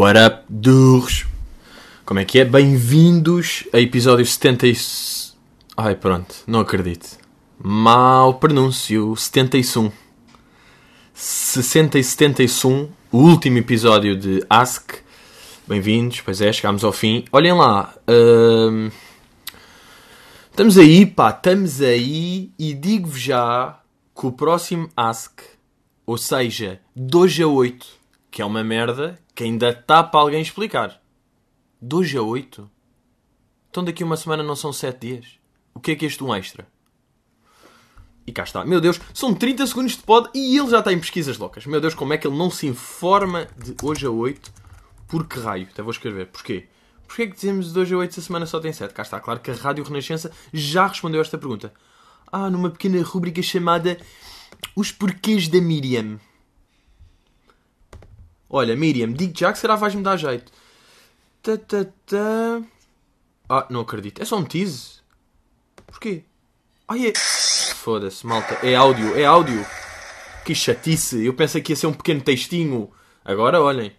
What up, durros? Como é que é? Bem-vindos a episódio 70 e... Ai, pronto, não acredito. Mal pronúncio, 71. 60 e 71, o último episódio de Ask. Bem-vindos, pois é, chegámos ao fim. Olhem lá, hum, estamos aí, pá, estamos aí e digo-vos já que o próximo Ask, ou seja, 2 a 8, que é uma merda que ainda está para alguém explicar. 2 a 8? Então daqui uma semana não são 7 dias. O que é que é este um extra? E cá está. Meu Deus, são 30 segundos de pod e ele já está em pesquisas loucas. Meu Deus, como é que ele não se informa de hoje a 8? Por que raio? Até vou escrever. Porquê? Porquê é que dizemos de hoje a 8 se a semana só tem 7? Cá está. Claro que a Rádio Renascença já respondeu a esta pergunta. Ah, numa pequena rubrica chamada Os Porquês da Miriam. Olha, Miriam, digo já que será vais-me dar jeito. Ta, ta, ta. Ah, não acredito. É só um tease? Porquê? Ai, é... Foda-se, malta. É áudio, é áudio. Que chatice. Eu pensei que ia ser um pequeno textinho. Agora, olhem.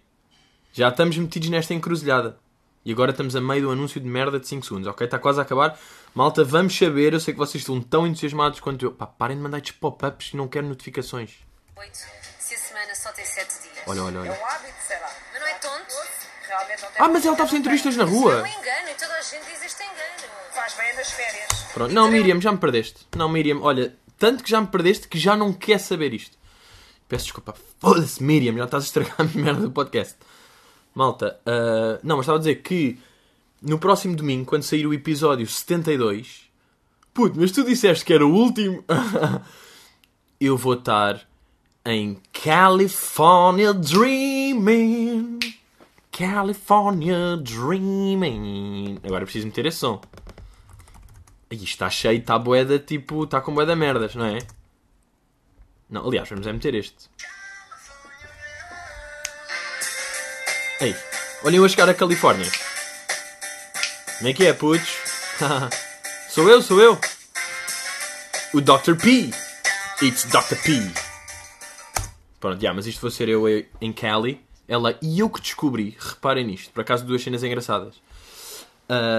Já estamos metidos nesta encruzilhada. E agora estamos a meio do anúncio de merda de 5 segundos, ok? Está quase a acabar. Malta, vamos saber. Eu sei que vocês estão tão entusiasmados quanto eu. Pá, parem de mandar estes pop-ups não quero notificações. 8, se a semana só tem 7 dias. Olha, olha, É olha. um hábito, sei lá. Mas não é tonto? Realmente não tem Ah, mas ela estava sem turistas na É rua. um engano e toda a gente diz este engano. Faz bem nas férias. Pronto. Não, Miriam, já me perdeste. Não, Miriam, olha, tanto que já me perdeste que já não quer saber isto. Peço desculpa. Foda-se, Miriam, já estás a estragar a merda do podcast. Malta, ah, não, mas estava a dizer que no próximo domingo, quando sair o episódio 72, puto, mas tu disseste que era o último. eu vou estar em California Dreaming. California Dreaming. Agora preciso meter esse som. Ih, está cheio, está boeda, tipo, está com boeda merdas, não é? Não, aliás, vamos é meter este. Ei, olhem eu a chegar a Califórnia. Como é que é, putos? sou eu, sou eu. O Dr. P. It's Dr. P. Pronto, já, mas isto vou ser eu em Cali. Ela e eu que descobri, reparem nisto, por acaso duas cenas engraçadas.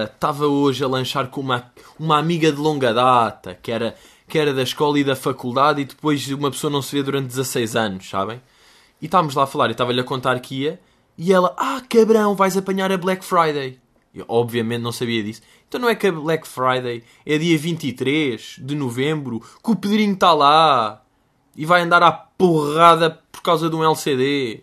Estava hoje a lanchar com uma, uma amiga de longa data, que era, que era da escola e da faculdade, e depois uma pessoa não se vê durante 16 anos, sabem? E estávamos lá a falar, e estava-lhe a contar que ia, e ela, ah, cabrão, vais apanhar a Black Friday. Eu, obviamente não sabia disso. Então não é que a Black Friday é dia 23 de novembro, que o Pedrinho está lá, e vai andar à porrada por causa de um LCD.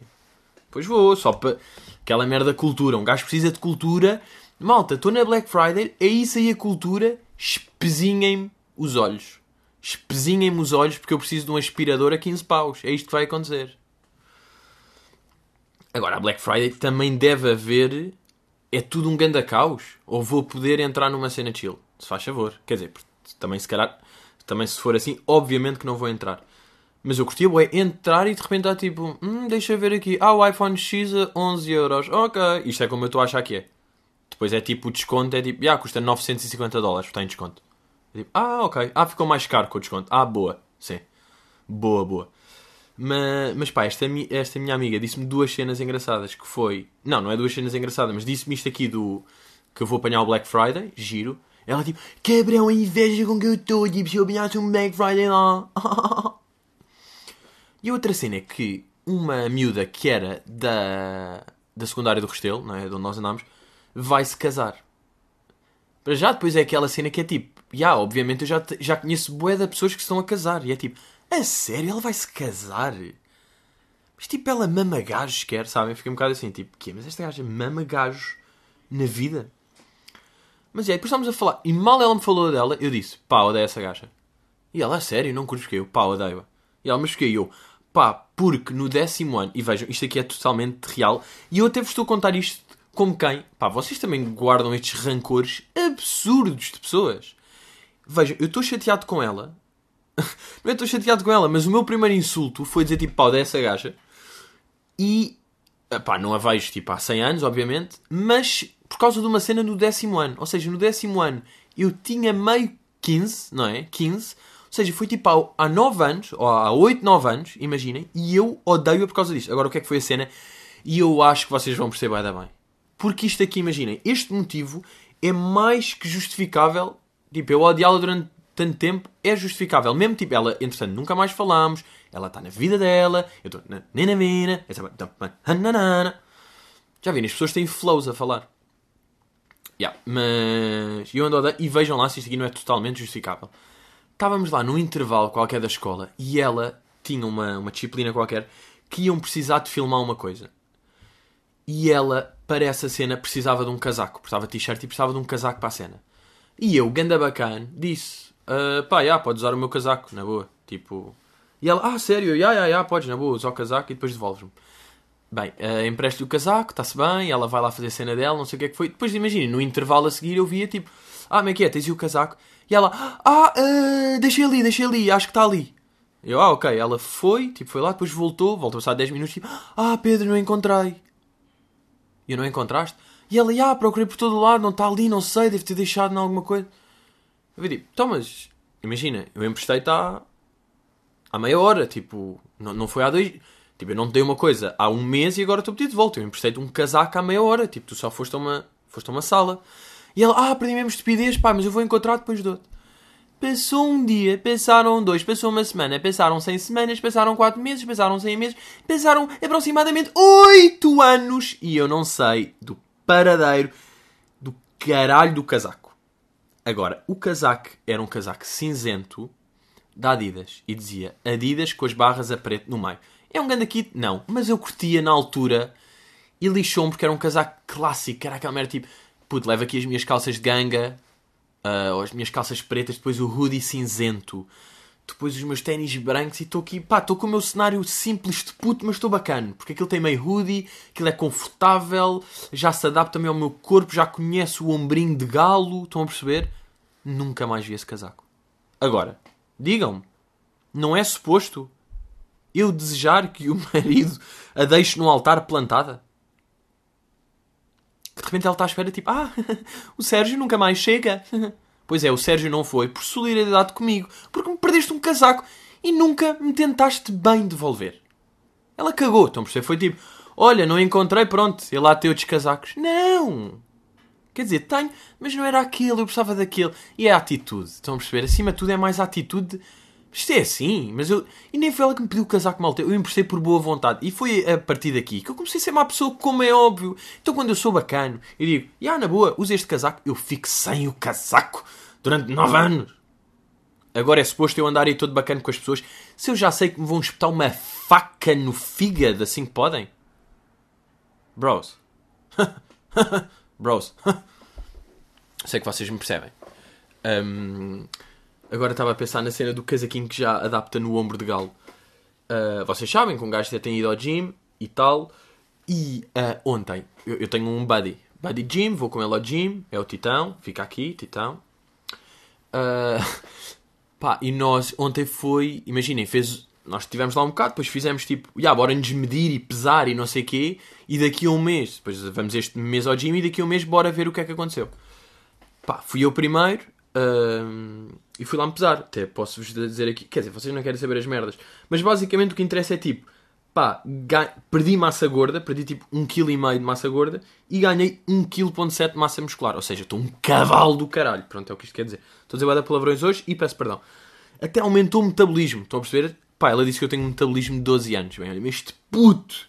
Pois vou, só para aquela merda cultura. Um gajo precisa de cultura. Malta, estou na Black Friday, é isso aí a cultura. Espezinhem-me os olhos. Espezinhem-me os olhos porque eu preciso de um aspirador a 15 paus. É isto que vai acontecer. Agora, a Black Friday também deve haver. É tudo um ganda caos? Ou vou poder entrar numa cena chill? Se faz favor. Quer dizer, também se calhar. Também se for assim, obviamente que não vou entrar. Mas eu curtia, é entrar e de repente está tipo, hum, deixa eu ver aqui, ah, o iPhone X a 11 euros, ok, isto é como eu estou a achar que é. Depois é tipo, o desconto é tipo, ah, custa 950 dólares, está em desconto. É tipo, ah, ok, ah, ficou mais caro com o desconto, ah, boa, sim, boa, boa. Mas, mas pá, esta, esta minha amiga disse-me duas cenas engraçadas, que foi, não, não é duas cenas engraçadas, mas disse-me isto aqui do, que eu vou apanhar o Black Friday, giro. Ela tipo, cabrão, a inveja com que eu estou, tipo, se eu apanhasse um Black Friday lá. E outra cena é que uma miúda que era da, da secundária do Restelo, não é? De onde nós andámos, vai se casar. Para já, depois é aquela cena que é tipo, já, obviamente eu já, já conheço bué de pessoas que estão a casar. E é tipo, a sério, ela vai se casar? Mas tipo, ela mama gajos, quer, sabem? Fiquei um bocado assim, tipo, quê? Mas esta gaja mama gajos na vida? Mas é, depois estávamos a falar, e mal ela me falou dela, eu disse, pá, odeio essa gaja. E ela, a sério, não curto eu, pá, odeio-a. E ela, mas fiquei eu, pá, porque no décimo ano, e vejam, isto aqui é totalmente real, e eu até vos estou a contar isto como quem, pá, vocês também guardam estes rancores absurdos de pessoas. Vejam, eu estou chateado com ela, não é estou chateado com ela, mas o meu primeiro insulto foi dizer tipo, pá, odeio essa gaja, e, pá, não a vejo tipo há 100 anos, obviamente, mas por causa de uma cena no décimo ano, ou seja, no décimo ano eu tinha meio 15, não é? 15, ou seja, foi tipo há, há 9 anos, ou há 8, 9 anos, imaginem, e eu odeio-a por causa disto. Agora, o que é que foi a cena? E eu acho que vocês vão perceber ainda bem. Porque isto aqui, imaginem, este motivo é mais que justificável. Tipo, eu odiá-la durante tanto tempo é justificável. Mesmo tipo, ela, entretanto, nunca mais falámos. Ela está na vida dela. Eu estou na nena mina. Já viram, as pessoas têm flows a falar. Yeah, mas eu ando a dar, e vejam lá se isto aqui não é totalmente justificável. Estávamos lá num intervalo qualquer da escola e ela tinha uma, uma disciplina qualquer que iam precisar de filmar uma coisa. E ela, para essa cena, precisava de um casaco. Precisava de t-shirt e precisava de um casaco para a cena. E eu, ganda bacana, disse: uh, pá, já, podes usar o meu casaco, na boa. Tipo. E ela, ah, sério, já, já, já, podes, na boa, usar o casaco e depois devolves-me. Bem, uh, empreste-lhe o casaco, está-se bem, ela vai lá fazer a cena dela, não sei o que é que foi. Depois, imagina, no intervalo a seguir eu via tipo, ah, como é que é, tens o casaco? E ela, ah, uh, deixei ali, deixei ali, acho que está ali. Eu, ah, ok. Ela foi, tipo, foi lá, depois voltou, voltou a passar 10 minutos, tipo, ah, Pedro, não encontrei. E eu não encontraste? E ela, ah, procurei por todo lado, não está ali, não sei, deve ter deixado em alguma coisa. Eu vi, tipo, então, mas, imagina, eu emprestei-te há, há meia hora, tipo, não, não foi há dois Tipo, eu não te dei uma coisa há um mês e agora estou pedido de volta. Eu emprestei-te um casaco há meia hora. Tipo, tu só foste a uma, foste a uma sala. E ela, ah, perdi mesmo estupidez, pá, mas eu vou encontrar depois de outro. Passou um dia, passaram dois, passou uma semana, passaram seis semanas, passaram quatro meses, passaram seis meses, passaram aproximadamente oito anos e eu não sei do paradeiro do caralho do casaco. Agora, o casaco era um casaco cinzento da Adidas e dizia Adidas com as barras a preto no meio. É um grande kit? Não. Mas eu curtia na altura e lixou-me porque era um casaco clássico. Era aquela merda tipo, puto, leva aqui as minhas calças de ganga, uh, ou as minhas calças pretas, depois o hoodie cinzento, depois os meus ténis brancos e estou aqui, pá, estou com o meu cenário simples de puto, mas estou bacana. Porque aquilo tem meio hoodie, aquilo é confortável, já se adapta também ao meu corpo, já conhece o ombrinho de galo, estão a perceber? Nunca mais vi esse casaco. Agora, digam-me, não é suposto eu desejar que o marido a deixe no altar plantada? De repente ela está à espera, tipo, ah, o Sérgio nunca mais chega. Pois é, o Sérgio não foi por solidariedade comigo, porque me perdeste um casaco e nunca me tentaste bem devolver. Ela cagou, a perceber? Foi tipo, olha, não encontrei, pronto, ele lá tem outros casacos. Não! Quer dizer, tenho, mas não era aquele, eu precisava daquele. E é a atitude, estão a perceber? Acima de tudo é mais a atitude isto é assim, mas eu. E nem foi ela que me pediu o casaco mal Eu emprestei por boa vontade. E foi a partir daqui que eu comecei a ser má pessoa, como é óbvio. Então quando eu sou bacano e digo, e ah, na boa, usa este casaco, eu fico sem o casaco durante nove anos. Agora é suposto eu andar aí todo bacana com as pessoas. Se eu já sei que me vão espetar uma faca no fígado assim que podem. Bros. Bros. sei que vocês me percebem. Um, Agora estava a pensar na cena do casaquinho que já adapta no ombro de galo. Uh, vocês sabem que um gajo já tem ido ao gym e tal. E uh, ontem eu, eu, tenho um buddy. Buddy gym, vou com ele ao gym. É o Titão. Fica aqui, Titão. Uh, pá, e nós ontem foi. Imaginem, fez. Nós estivemos lá um bocado, depois fizemos tipo, já, yeah, bora nos medir e pesar e não sei o quê. E daqui a um mês, depois vamos este mês ao gym e daqui a um mês bora ver o que é que aconteceu. Pá, fui eu primeiro. Uh, e fui lá me pesar. Até posso-vos dizer aqui. Quer dizer, vocês não querem saber as merdas. Mas basicamente o que interessa é tipo. Pá, perdi massa gorda, perdi tipo 1,5 kg de massa gorda e ganhei 1,7 kg de massa muscular. Ou seja, estou um cavalo do caralho. Pronto, é o que isto quer dizer. Estou a dizer dar palavrões hoje e peço perdão. Até aumentou o metabolismo. Estão a perceber? Pá, ela disse que eu tenho um metabolismo de 12 anos. Bem, olha, este puto.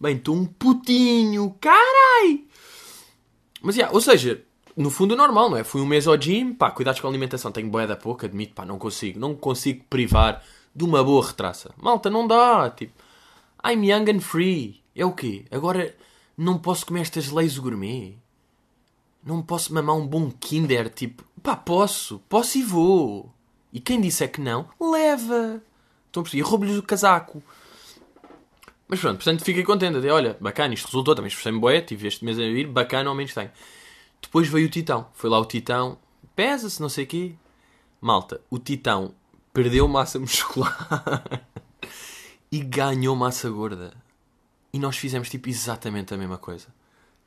Bem, estou um putinho. Carai! Mas, yeah, ou seja, no fundo normal, não é? Fui um mês ao gym, pá, cuidados com a alimentação, tenho boia da pouco, admito, pá, não consigo, não consigo privar de uma boa retraça. Malta, não dá, tipo, I'm young and free. É o quê? Agora não posso comer estas leis gourmet? Não posso mamar um bom Kinder, tipo, pá, posso, posso e vou. E quem disser que não, leva. Estão a perceber? Roubo-lhes o casaco. Mas pronto, portanto fiquei contente. Olha, bacana, isto resultou, também esforcei-me boé, tive este mês a vir, bacana, ao menos tenho. Depois veio o Titão. Foi lá o Titão, pesa-se, não sei o quê. Malta, o Titão perdeu massa muscular e ganhou massa gorda. E nós fizemos tipo exatamente a mesma coisa.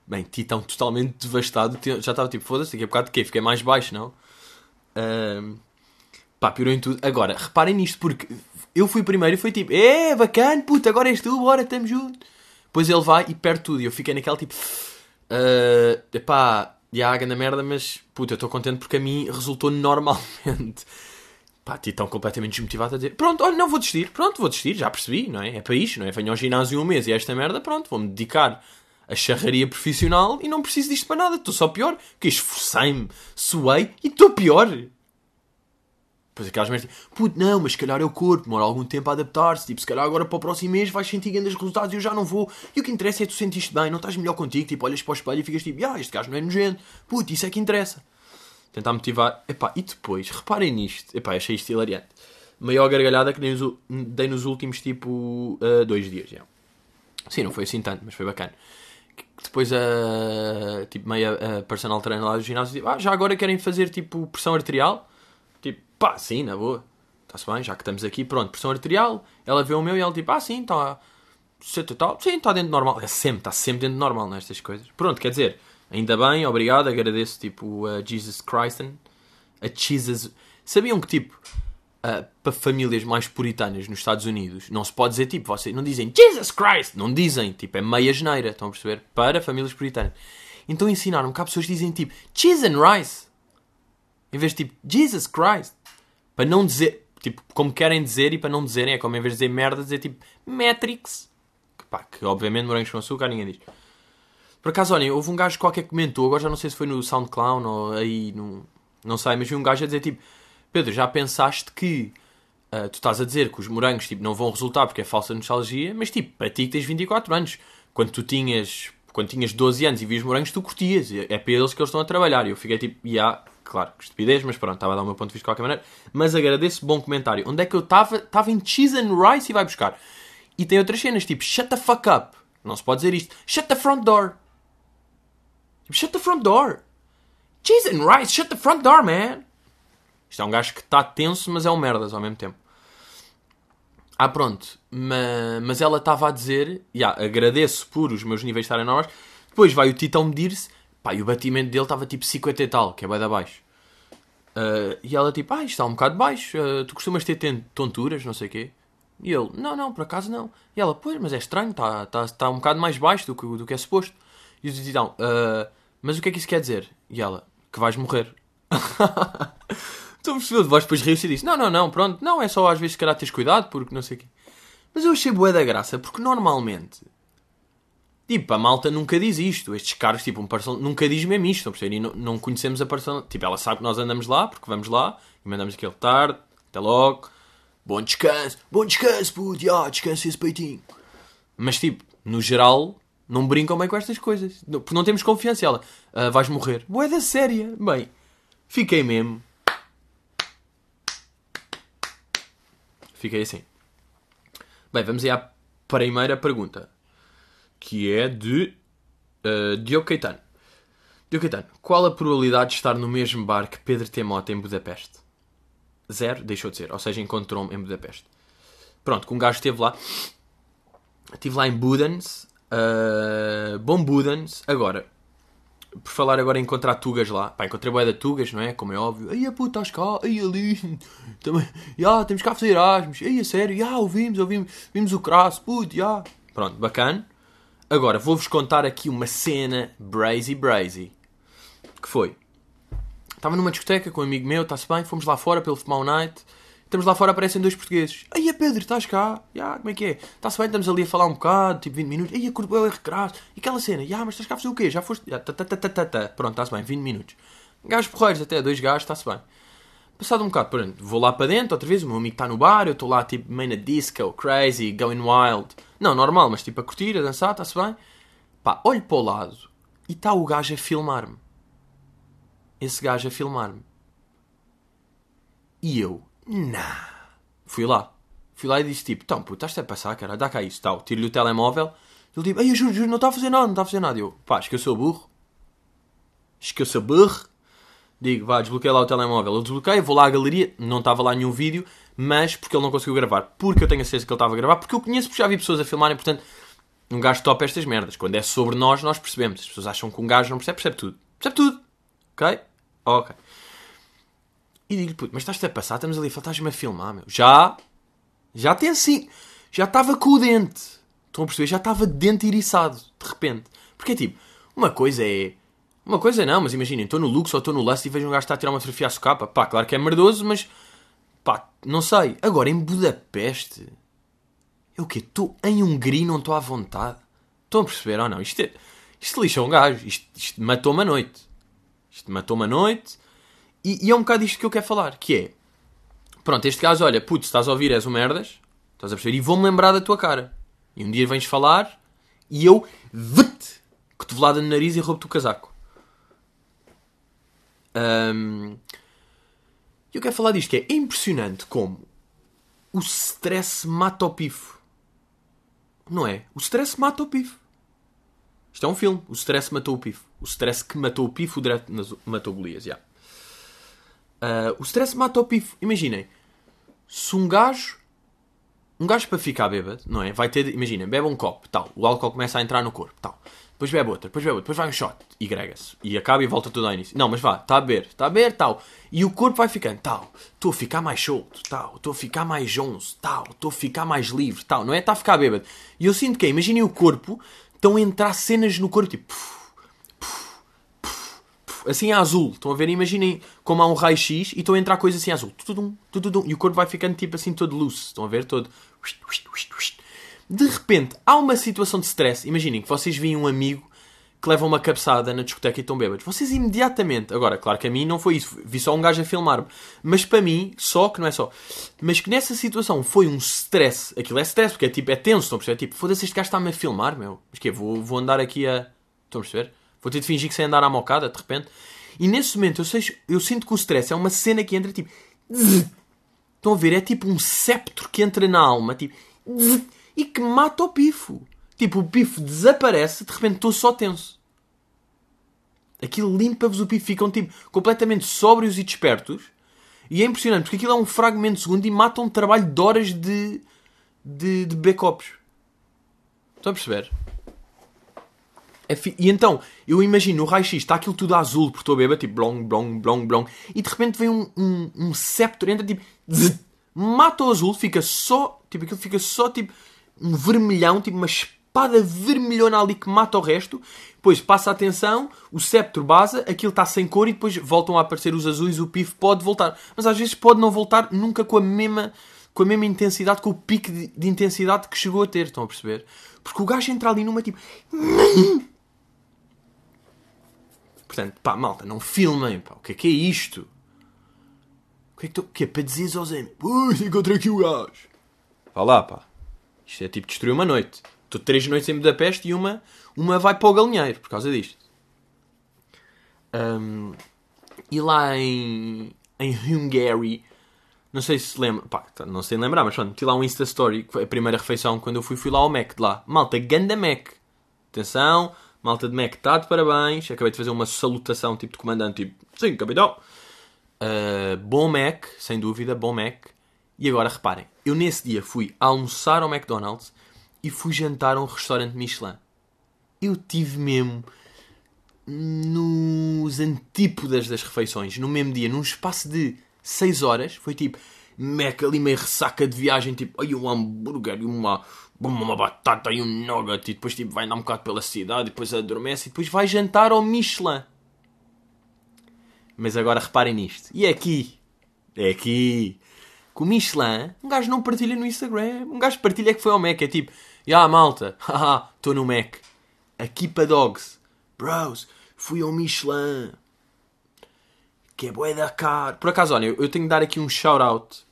Bem, Titão totalmente devastado. Já estava tipo, foda-se, daqui a bocado de quê? Fiquei mais baixo, não? Um, pá, piorou em tudo. Agora, reparem nisto, porque eu fui primeiro e foi tipo, é bacana, puta, agora és tu, bora, estamos juntos. Depois ele vai e perde tudo. E eu fiquei naquela tipo. Uh, epá, já haga na merda, mas puta, eu estou contente porque a mim resultou normalmente. Pá, ti tão completamente desmotivado a dizer: Pronto, olha, não vou desistir, pronto, vou desistir, já percebi, não é? É para isto, não é? Venho ao ginásio um mês e esta merda, pronto, vou-me dedicar a charraria profissional e não preciso disto para nada, estou só pior, que esforcei-me, suei e estou pior. Depois aquelas merdas, tipo, puto, não, mas se calhar é o corpo, demora algum tempo a adaptar-se, tipo, se calhar agora para o próximo mês vais sentir grandes resultados e eu já não vou. E o que interessa é tu sentiste bem, não estás melhor contigo, tipo, olhas para o espelho e ficas tipo, ah, este gajo não é nojento, puto, isso é que interessa. Tentar motivar, epá, e depois, reparem nisto, epá, achei isto hilariante. Maior gargalhada que dei nos últimos, tipo, uh, dois dias, já. Sim, não foi assim tanto, mas foi bacana. Depois a, tipo, meia a personal trainer lá do ginásio, tipo, ah, já agora querem fazer, tipo, pressão arterial? Pá, sim, na boa. Está-se bem, já que estamos aqui, pronto, pressão arterial. Ela vê o meu e ela tipo, ah, sim, está. Tal. Sim, está dentro do normal. É sempre, está sempre dentro do normal nestas coisas. Pronto, quer dizer, ainda bem, obrigado, agradeço tipo a Jesus Christ. A Jesus. Sabiam que tipo, uh, para famílias mais puritanas nos Estados Unidos, não se pode dizer tipo, vocês não dizem Jesus Christ, não dizem, tipo, é meia geneira, estão a perceber? Para famílias puritanas. Então ensinaram que há pessoas que dizem tipo, and rice. Em vez de tipo, Jesus Christ. Para não dizer, tipo, como querem dizer e para não dizerem, é como em vez de dizer merda, dizer tipo, Matrix. Que, pá, que obviamente morangos com açúcar, ninguém diz. Por acaso, olhem, houve um gajo qualquer que comentou, agora já não sei se foi no SoundCloud ou aí, no, não sei, mas vi um gajo a dizer tipo, Pedro, já pensaste que uh, tu estás a dizer que os morangos tipo, não vão resultar porque é falsa nostalgia, mas tipo, para ti que tens 24 anos, quando tu tinhas, quando tinhas 12 anos e vias morangos, tu curtias, é para eles que eles estão a trabalhar. E eu fiquei tipo, já, yeah, claro, que estupidez, mas pronto, estava a dar o meu ponto de vista de qualquer maneira. Mas agradeço, bom comentário. Onde é que eu estava? Estava em Cheese and Rice e vai buscar. E tem outras cenas, tipo, shut the fuck up. Não se pode dizer isto. Shut the front door. Tipo, shut the front door. Cheese and Rice, shut the front door, man. Isto é um gajo que está tenso, mas é um merdas ao mesmo tempo. Ah, pronto. Mas, mas ela estava a dizer, yeah, agradeço por os meus níveis estarem normais. Depois vai o Titão medir-se Pá, e o batimento dele estava tipo 50 e tal, que é bem da baixo. Uh, e ela tipo, ah, isto está um bocado baixo, uh, tu costumas ter tonturas, não sei o quê. E ele, não, não, por acaso não. E ela, pois, mas é estranho, está tá, tá um bocado mais baixo do que, do que é suposto. E eu disse, então, uh, mas o que é que isso quer dizer? E ela, que vais morrer. Estou a perceber, vais depois rir-se e disse, não, não, não, pronto, não, é só às vezes se calhar teres cuidado, porque não sei o quê. Mas eu achei bué da graça, porque normalmente Tipo, a malta nunca diz isto. Estes caras, tipo, um personal, nunca diz mesmo isto, estão E não, não conhecemos a personal. Tipo, ela sabe que nós andamos lá, porque vamos lá, e mandamos aquele tarde, até logo, bom descanso, bom descanso, puto, yeah, descansa esse peitinho. Mas, tipo, no geral, não brincam bem com estas coisas. Porque não temos confiança. Ela, ah, vais morrer. Boeda séria. Bem, fiquei mesmo. Fiquei assim. Bem, vamos aí à primeira pergunta que é de uh, Diogo Caetano. Diogo Caetano, qual a probabilidade de estar no mesmo bar que Pedro Temota em Budapeste? Zero, deixou de ser. Ou seja, encontrou-me em Budapeste. Pronto, que um gajo esteve lá. Estive lá em Budens. Uh, bom Budens. Agora, por falar agora em encontrar tugas lá. Pá, encontrei boia de tugas, não é? Como é óbvio. Aí a puta, estás cá. Aí ali. Também. Ya, temos cá a fazer Erasmus. Aí a sério. Ya, ouvimos, ouvimos. Vimos o crasso. Puto, ya. Pronto, bacana. Agora, vou-vos contar aqui uma cena brazy brazy. Que foi? Estava numa discoteca com um amigo meu, está-se bem, fomos lá fora pelo Fumau Night. Estamos lá fora, aparecem dois portugueses. Aí, Pedro, estás cá? Ya, como é que é? Está-se bem, estamos ali a falar um bocado, tipo 20 minutos. Aí, a curva é recrasso. E aquela cena? Ya, mas estás cá a fazer o quê? Já foste? Ta, ta, ta, ta, ta, ta. Pronto, está-se bem, 20 minutos. Gajos porreiros até, dois gajos, está-se bem. Passado um bocado, pronto, vou lá para dentro outra vez, o meu amigo está no bar, eu estou lá tipo meio na disco, crazy, going wild. Não, normal, mas tipo a curtir, a dançar, está-se bem. Pá, olho para o lado e está o gajo a filmar-me. Esse gajo a filmar-me. E eu, nah. Fui lá. Fui lá e disse tipo, então, puto, estás a passar, cara, dá cá isso, tal. Tiro-lhe o telemóvel. Ele tipo, ei, eu juro, juro, não está a fazer nada, não está a fazer nada. Eu, pá, acho que eu sou burro. Acho que eu sou burro. Digo, vá, desbloqueia lá o telemóvel. Eu desbloqueio, vou lá à galeria, não estava lá nenhum vídeo, mas porque ele não conseguiu gravar. Porque eu tenho a certeza que ele estava a gravar, porque eu conheço, porque já vi pessoas a filmarem, portanto, um gajo topa estas merdas. Quando é sobre nós, nós percebemos. As pessoas acham que um gajo não percebe, percebe tudo. Percebe tudo. Ok? Ok. E digo-lhe, puto, mas estás-te a passar, estamos ali, estás-me a filmar, meu. Já, já tem assim, já estava com o dente. Estão a perceber? Já estava de dente iriçado, de repente. Porque é tipo, uma coisa é. Uma coisa não, mas imaginem, estou no Lux ou estou no Lust e vejo um gajo estar a tirar uma fotografia à socapa. Pá, claro que é merdoso, mas. Pá, não sei. Agora, em Budapeste. É o quê? Estou em Hungria e não estou à vontade. Estão a perceber ou não? Isto, é, isto lixa um gajo. Isto, isto matou-me noite. Isto matou-me noite. E, e é um bocado isto que eu quero falar. Que é... Pronto, este gajo, olha, putz, estás a ouvir, és um merdas. Estás a perceber? E vou-me lembrar da tua cara. E um dia vens falar e eu... Vete! Cotovelada no nariz e roubo-te o casaco. Ahm, eu quero falar disto, que é impressionante como o stress mata o pifo. Não é? O stress mata o pifo. Isto é um filme. O stress matou o pifo. O stress que matou o pifo, direto nas- matou Golias, já. Ah, o stress mata o pifo. Imaginem. Se um gajo... Um gajo para ficar bêbado, não é? Vai ter... Imaginem, bebe um copo, tal. O álcool começa a entrar no corpo, tal. Depois bebe outra, depois bebe outra, depois vai um shot. E grega-se. E acaba e volta tudo ao início. Não, mas vá, está a beber, está a beber, tal. E o corpo vai ficando, tal. Estou a ficar mais solto, tal. Estou a ficar mais jonzo, tal. Estou a ficar mais livre, tal. Não é? Está a ficar bêbado. E eu sinto que imaginem o corpo, estão a entrar cenas no corpo, tipo... Assim azul, estão a ver? Imaginem como há um raio-x e estão a entrar coisas assim a azul. E o corpo vai ficando tipo assim todo loose. Estão a ver? Todo... De repente, há uma situação de stress. Imaginem que vocês veem um amigo que leva uma cabeçada na discoteca e estão bêbados. Vocês imediatamente... Agora, claro que a mim não foi isso. Vi só um gajo a filmar-me. Mas para mim, só que não é só. Mas que nessa situação foi um stress. Aquilo é stress, porque é tipo, é tenso. Estão a perceber? É tipo, foda-se, este gajo está-me a filmar, meu. Mas que Vou, vou andar aqui a... Estão a perceber? Vou ter de fingir que sei andar à mocada, de repente. E nesse momento, eu, sei, eu sinto que o stress é uma cena que entra tipo... Estão a ver? É tipo um septo que entra na alma, tipo... E que mata o pifo. Tipo, o pifo desaparece, de repente estou só tenso. Aquilo limpa-vos o pifo. Ficam, tipo, completamente sóbrios e despertos. E é impressionante, porque aquilo é um fragmento de segundo e mata um trabalho de horas de... De, de copos. Estão a perceber? É fi- E então, eu imagino, no raio-x está aquilo tudo azul, porque estou a beber, tipo, blong, blong, blong, blong, e de repente vem um, um, um septo, entra, tipo, zzz, mata o azul, fica só, tipo, aquilo fica só, tipo, um vermelhão, tipo, uma espada vermelhona ali que mata o resto, depois passa a atenção, o septo basa, aquilo está sem cor e depois voltam a aparecer os azuis, o pif pode voltar. Mas às vezes pode não voltar nunca com a mesma, com a mesma intensidade, com o pico de, de intensidade que chegou a ter, estão a perceber? Porque o gajo entra ali numa, tipo... Portanto, pá, malta, não filmem, pá. O que é que é isto? O que é que, o que é para dizeres aos amigos? Ui, encontrei aqui o gajo. Vá lá, pá. Isto é tipo destruir uma noite. Estou três noites em Budapeste e uma, uma vai para o galinheiro por causa disto. Ahm, e lá em, em Hungary, não sei se se lembra, pá, não sei lembrar, mas pronto, meti lá um Insta Story, que foi a primeira refeição quando eu fui, fui lá ao Mac de lá. Malta, ganda Mac. Atenção, malta de Mac, está de parabéns. Acabei de fazer uma salutação tipo de comandante, tipo, sim, capitão. Uh, bom Mac, sem dúvida, bom Mac. E agora reparem, eu nesse dia fui almoçar ao McDonald's e fui jantar a um restaurante Michelin. Eu tive mesmo nos antípodas das refeições, no mesmo dia, num espaço de 6 horas, foi tipo Mac ali meio ressaca de viagem, tipo, ai um hambúrguer e uma, uma batata e um nugget, e depois tipo, vai andar um bocado pela cidade, depois adormece, e depois vai jantar ao Michelin. Mas agora reparem nisto. E é aqui, é aqui, que o Michelin, um gajo não partilha no Instagram, um gajo partilha que foi ao Mac, é tipo, ya malta, haha, estou no Mac. Aqui para dogs, bros, fui ao Michelin. Que é bué da caro. Por acaso, olha, eu tenho de dar aqui um shout-out.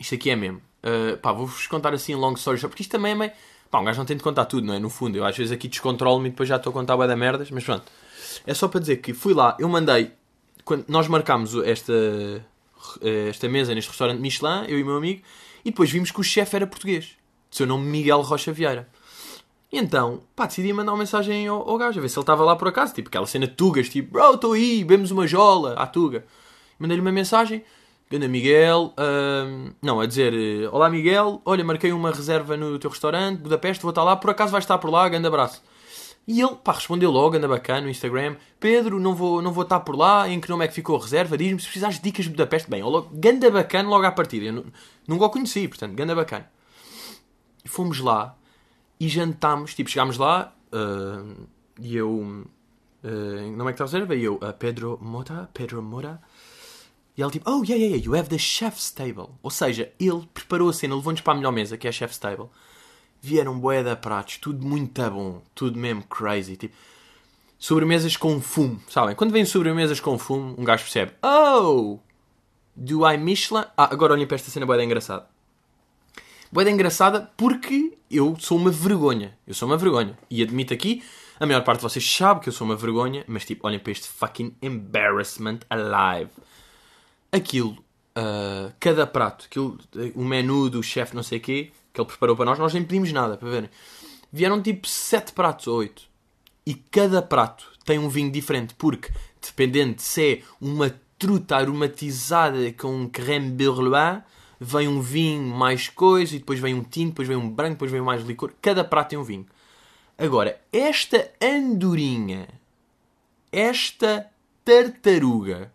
Isto aqui é mesmo. Uh, pá, vou-vos contar assim long story short, porque isto também é meio... Pá, um gajo não tem de contar tudo, não é? No fundo, eu às vezes aqui descontrolo-me e depois já estou a contar bué da merdas, mas pronto. É só para dizer que fui lá, eu mandei... Quando nós marcámos esta, esta mesa neste restaurante Michelin, eu e meu amigo, e depois vimos que o chefe era português. De seu nome Miguel Rocha Vieira. E então, pá, decidi mandar uma mensagem ao, ao gajo, a ver se ele estava lá por acaso. Tipo, aquela cena de tugas, tipo, bro, estou aí, bebemos uma jola, à tuga. Mandei-lhe uma mensagem, Ganda Miguel, ahm, não, a dizer, eh, olá Miguel, olha, marquei uma reserva no teu restaurante, Budapeste, vou estar lá, por acaso vais estar por lá, grande abraço. E ele, pá, respondeu logo, anda bacana, no Instagram, Pedro, não vou, não vou estar por lá, em que nome é que ficou a reserva, diz-me se precisares de dicas de Budapeste. Bem, logo, ganda bacana logo à partida, eu nu- nunca o conheci, portanto, ganda bacana. E fomos lá, e jantámos, tipo, chegámos lá ah, e eu. Uh, não é que está a reserva? E eu, a Pedro Mota, Pedro Mora. E ele tipo, oh, yeah, yeah, yeah, you have the chef's table. Ou seja, ele preparou a cena, levou-nos para a melhor mesa, que é a chef's table. Vieram bué de pratos, tudo muito bom, tudo mesmo crazy. Tipo, sobremesas com fumo, sabem? Quando vem sobremesas com fumo, um gajo percebe, oh, do I Michelin? Ah, agora olhem para esta cena bué de engraçada. Bué de engraçada porque eu sou uma vergonha. Eu sou uma vergonha. E admito aqui, a maior parte de vocês sabe que eu sou uma vergonha, mas tipo, olhem para este fucking embarrassment alive. Aquilo, ah, cada prato, aquilo, o menu do chefe não sei o quê, que ele preparou para nós, nós nem pedimos nada, para verem. Vieram tipo sete pratos ou oito. E cada prato tem um vinho diferente, porque dependendo se é uma truta aromatizada com creme bourgeois, vem um vinho mais coisa, e depois vem um tinto, depois vem um branco, depois vem mais licor. Cada prato tem um vinho. Agora, esta andorinha, esta tartaruga,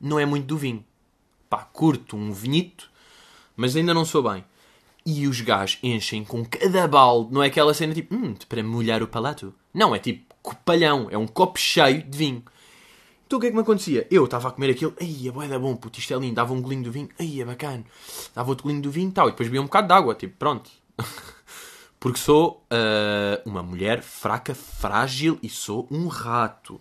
não é muito do vinho. Pá, curto um vinhito, mas ainda não sou bem. E os gajos enchem com cada balde, não é aquela cena tipo, hum, para molhar o palato. Não, é tipo copalhão, é um copo cheio de vinho. Então o que é que me acontecia? Eu estava a comer aquilo, ai, é bué da bom, puto, isto é lindo, dava um golinho do vinho, ai, é bacana. Dava outro golinho do vinho e tal, e depois bebia um bocado de água, tipo, pronto. Porque sou ah, uma mulher fraca, frágil e sou um rato.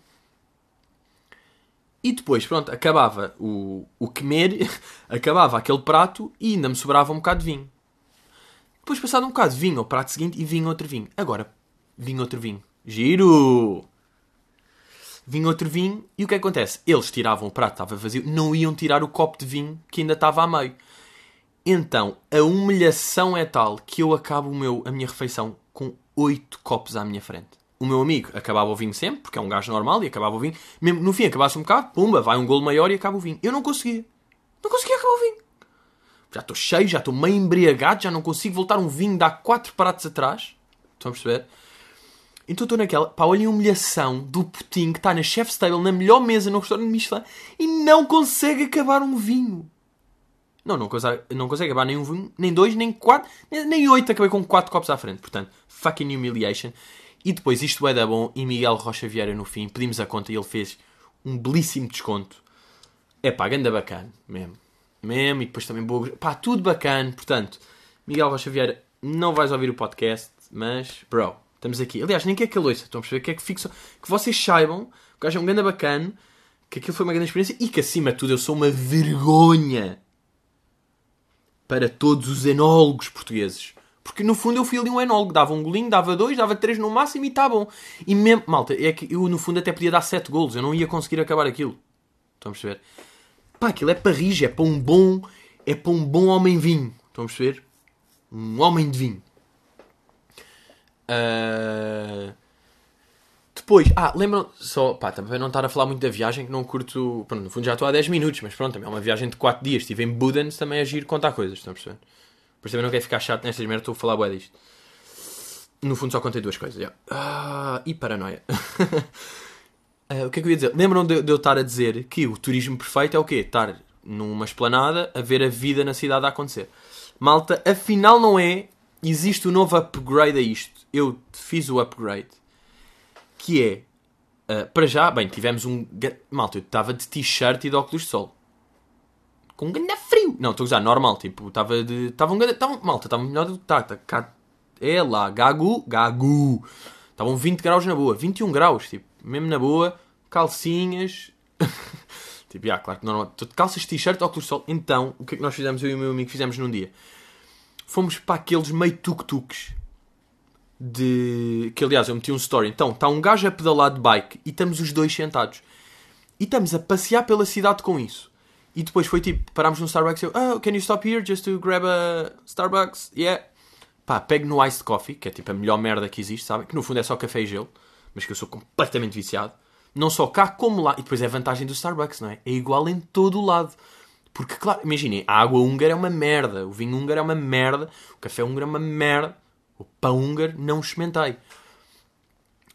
E depois, pronto, acabava o, o comer, acabava aquele prato e ainda me sobrava um bocado de vinho. Depois, passado um bocado, vinho ao prato seguinte e vinho outro vinho. Agora, vinho outro vinho. Giro! Vinho outro vinho e o que acontece? Eles tiravam o prato, estava vazio, não iam tirar o copo de vinho que ainda estava a meio. Então, a humilhação é tal que eu acabo o meu, a minha refeição com oito copos à minha frente. O meu amigo acabava o vinho sempre, porque é um gajo normal, e acabava o vinho. Mesmo no fim, acabasse um bocado, pumba, vai um golo maior e acaba o vinho. Eu não conseguia. Não conseguia acabar o vinho. Já estou cheio, já estou meio embriagado, já não consigo voltar um vinho de há quatro pratos atrás. Estão a perceber? Então estou naquela, pá, a humilhação do putinho que está na chef's table, na melhor mesa no restaurante Michelin, e não consegue acabar um vinho. Não, não consegue, não consegue acabar nem um vinho, nem dois, nem quatro, nem, nem oito. Acabei com quatro copos à frente. Portanto, fucking humiliation. E depois, isto é da bom, e Miguel Rocha Vieira no fim, pedimos a conta e ele fez um belíssimo desconto. É pá, ganda bacana, mesmo. Mesmo, e depois também boa. Pá, tudo bacana. Portanto, Miguel Rocha Vieira, não vais ouvir o podcast, mas, bro, estamos aqui. Aliás, nem quer que a ouça, estão a perceber? Que é que fixo. Que vocês saibam que o gajo é um ganda bacana, que aquilo foi uma grande experiência e que acima de tudo eu sou uma vergonha para todos os enólogos portugueses. Porque no fundo eu fui ali um enólogo, dava um golinho, dava dois, dava três no máximo e está bom. E mesmo, malta, é que eu no fundo até podia dar sete golos, eu não ia conseguir acabar aquilo. Estão a perceber? Pá, aquilo é para rir, é para um bom, é para um bom homem vinho. Estão a perceber? Um homem de vinho. Ah, Depois, ah, lembram só, pá, também não estar a falar muito da viagem, que não curto, pronto, no fundo já estou há 10 minutos, mas pronto, também é uma viagem de 4 dias. Estive em Budens, também é giro contar coisas, estão a perceber? Por isso também não quero ficar chato nestas merdas, estou a falar bué disto. No fundo só contei duas coisas, já. Ah, e paranoia. Ah, o que é que eu ia dizer? Lembram de, de eu estar a dizer que o turismo perfeito é o quê? Estar numa esplanada a ver a vida na cidade a acontecer. Malta, afinal não é. Existe um novo upgrade a isto. Eu fiz o upgrade. Que é. ah, para já, bem, tivemos um. Malta, eu estava de t-shirt e de óculos de sol. Com um grande frio. Não, estou a usar normal. Tipo, estava de. Estava um grande. Estava, malta, estava melhor do que está. Tá, cá- é lá, gagu, gagu. Estavam 20 graus na boa. 21 graus, tipo, mesmo na boa. Calcinhas. tipo, já, claro que normal. Calças, t-shirt, óculos de sol. Então, o que é que nós fizemos, eu e o meu amigo, fizemos num dia? Fomos para aqueles meio tuk-tuks de. Que aliás eu meti um story. Então, está um gajo a pedalar de bike e estamos os dois sentados. E estamos a passear pela cidade com isso. E depois foi tipo, parámos no Starbucks e eu, oh, can you stop here just to grab a Starbucks? Yeah. Pá, pego no iced coffee, que é tipo a melhor merda que existe, sabem? Que no fundo é só café e gelo, mas que eu sou completamente viciado. Não só cá como lá. E depois é a vantagem do Starbucks, não é? É igual em todo o lado. Porque, claro, imaginem, a água húngara é uma merda, o vinho húngaro é uma merda, o café húngaro é uma merda, o pão húngaro não experimentei.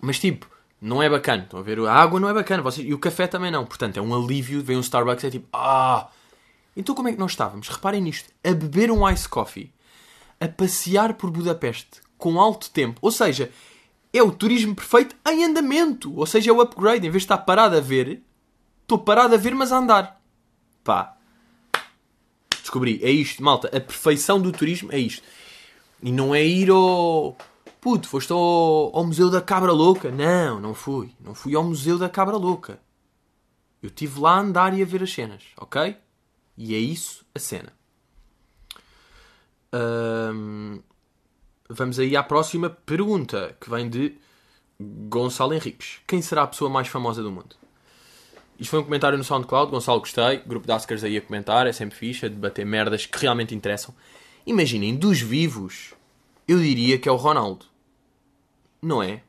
Mas tipo, não é bacana. Estão a ver? A água não é bacana. Vocês... E o café também não. Portanto, é um alívio. Vem um Starbucks é tipo, ah. Então como é que nós estávamos? Reparem nisto. A beber um ice coffee. A passear por Budapeste. com alto tempo. Ou seja, é o turismo perfeito em andamento. Ou seja, é o upgrade. Em vez de estar parado a ver, estou parado a ver, mas a andar. Pá. Descobri. É isto, malta. A perfeição do turismo é isto. E não é ir ao. Puto, foste ao, ao Museu da Cabra Louca. Não, não fui. Não fui ao Museu da Cabra Louca. Eu estive lá a andar e a ver as cenas, ok? E é isso a cena. Vamos aí à próxima pergunta, que vem de Gonçalo Henriques. Quem será a pessoa mais famosa do mundo? Isto foi um comentário no SoundCloud. Gonçalo, gostei. Grupo de Askers aí a comentar. É sempre fixe a debater merdas que realmente interessam. Imaginem, dos vivos, eu diria que é o Ronaldo. Não é?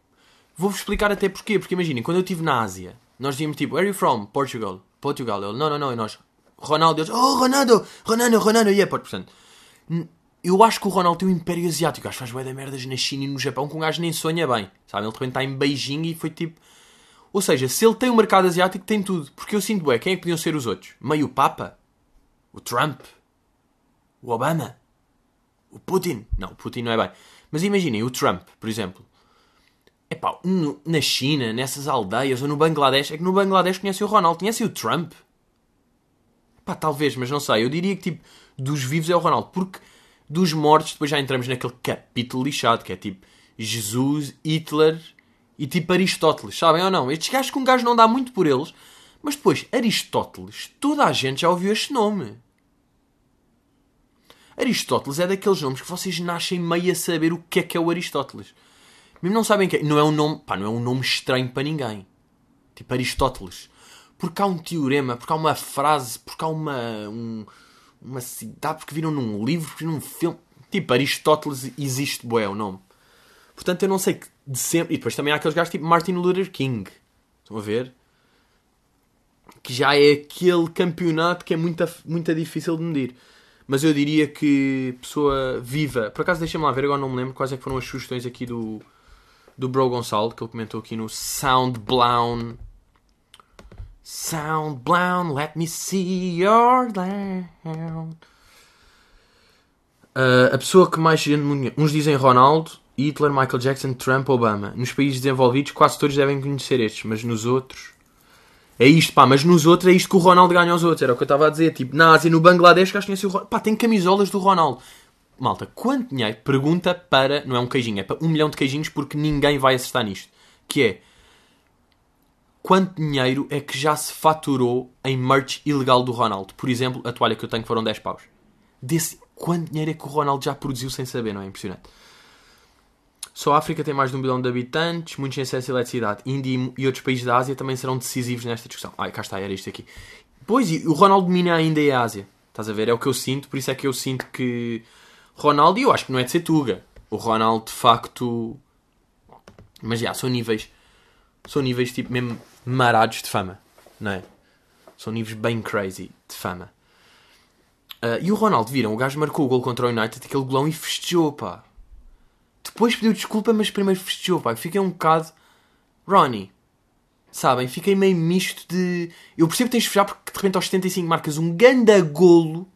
Vou-vos explicar até porquê. Porque imaginem, quando eu estive na Ásia, nós dizíamos tipo, Where are you from? Portugal. Portugal. Ele, não, não, não. E nós, Ronaldo. Eles, oh, Ronaldo! Ronaldo, Ronaldo. E é, portanto, eu acho que o Ronaldo tem um império asiático. Acho que faz bué de merdas na China e no Japão que um gajo nem sonha bem. Sabe? Ele repente está em Beijing e foi tipo... Ou seja, se ele tem um mercado asiático, tem tudo. Porque eu sinto, bué, quem é que podiam ser os outros? Meio o Papa? O Trump? O Obama? O Putin? Não, o Putin não é bem. Mas imaginem, o Trump, por exemplo. Epá, no- na China, nessas aldeias, ou no Bangladesh, é que no Bangladesh conhecem o Ronaldo, conhecem o Trump. Pá, talvez, mas não sei. Eu diria que, tipo, dos vivos é o Ronaldo. Porque dos mortos, depois já entramos naquele capítulo lixado, que é tipo Jesus, Hitler e tipo Aristóteles, sabem ou não? Estes gajos que um gajo não dá muito por eles, mas depois, Aristóteles, toda a gente já ouviu este nome. Aristóteles é daqueles nomes que vocês nascem meio a saber o que é que é o Aristóteles. Mesmo não sabem que é. Não é um nome, pá, não é um nome estranho para ninguém. Tipo Aristóteles. Porque há um teorema, porque há uma frase, porque há uma, um- uma cidade, porque viram num livro, porque num filme. Tipo, Aristóteles existe, boé, o nome. Portanto, eu não sei que de sempre. E depois também há aqueles gajos tipo Martin Luther King. Estão a ver? Que já é aquele campeonato que é muito, muito difícil de medir. Mas eu diria que pessoa viva. Por acaso, deixa-me lá ver, agora não me lembro quais é foram as sugestões aqui do, do Bro Gonçalo, que ele comentou aqui no Sound Blown. Sound Blown, let me see your land. Uh, a pessoa que mais gente. Uns dizem Ronaldo, Hitler, Michael Jackson, Trump, Obama. Nos países desenvolvidos, quase todos devem conhecer estes, mas nos outros. É isto, pá, mas nos outros é isto que o Ronaldo ganha aos outros. Era o que eu estava a dizer. Tipo, na Ásia, no Bangladesh, que conhecem o Ronaldo. Pá, tem camisolas do Ronaldo. Malta, quanto dinheiro? Pergunta para. Não é um queijinho, é para um milhão de queijinhos porque ninguém vai acertar nisto. Que é. Quanto dinheiro é que já se faturou em merch ilegal do Ronaldo? Por exemplo, a toalha que eu tenho foram 10 paus. Desse, quanto dinheiro é que o Ronaldo já produziu sem saber, não é? Impressionante. Só a África tem mais de um bilhão de habitantes, muitos sem acesso à eletricidade. Índia e outros países da Ásia também serão decisivos nesta discussão. Ai, cá está, era isto aqui. Pois, e o Ronaldo domina ainda a Ásia. Estás a ver? É o que eu sinto, por isso é que eu sinto que Ronaldo, e eu acho que não é de ser Tuga. O Ronaldo, de facto... Mas, já, são níveis... São níveis, tipo, mesmo marados de fama. Não é? São níveis bem crazy de fama. Ah, e o Ronaldo, viram? O gajo marcou o gol contra o United, aquele golão, e festejou, pá. Depois pediu desculpa, mas primeiro festejou, pá. Eu Fiquei um bocado... Ronnie, sabem? Fiquei meio misto de... Eu percebo que tens de festejar porque de repente aos 75 marcas um ganda golo.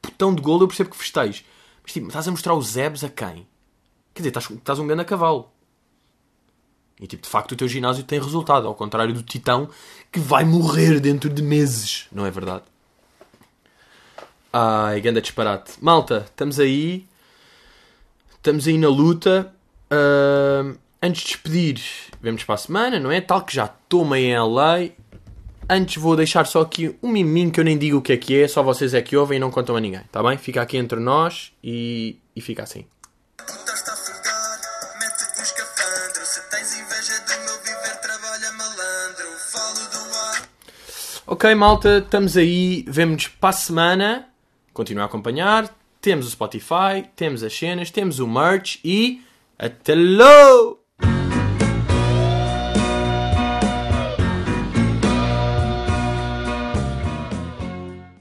Putão de golo, eu percebo que festejes. Mas tipo, estás a mostrar os Zebs a quem? Quer dizer, estás, estás um ganda cavalo. E tipo, de facto o teu ginásio tem resultado. Ao contrário do Titão, que vai morrer dentro de meses. Não é verdade? Ai, ganda disparate. Malta, estamos aí. Estamos aí na luta. Ahm, antes de despedir, vemos para a semana, não é? Tal que já estou em LA. Antes vou deixar só aqui um miminho que eu nem digo o que é que é, só vocês é que ouvem e não contam a ninguém, tá bem? Fica aqui entre nós e, e fica assim. Ok, malta, estamos aí, vemo-nos para a semana. Continua a acompanhar. Temos o Spotify, temos as cenas, temos o merch e. Até logo!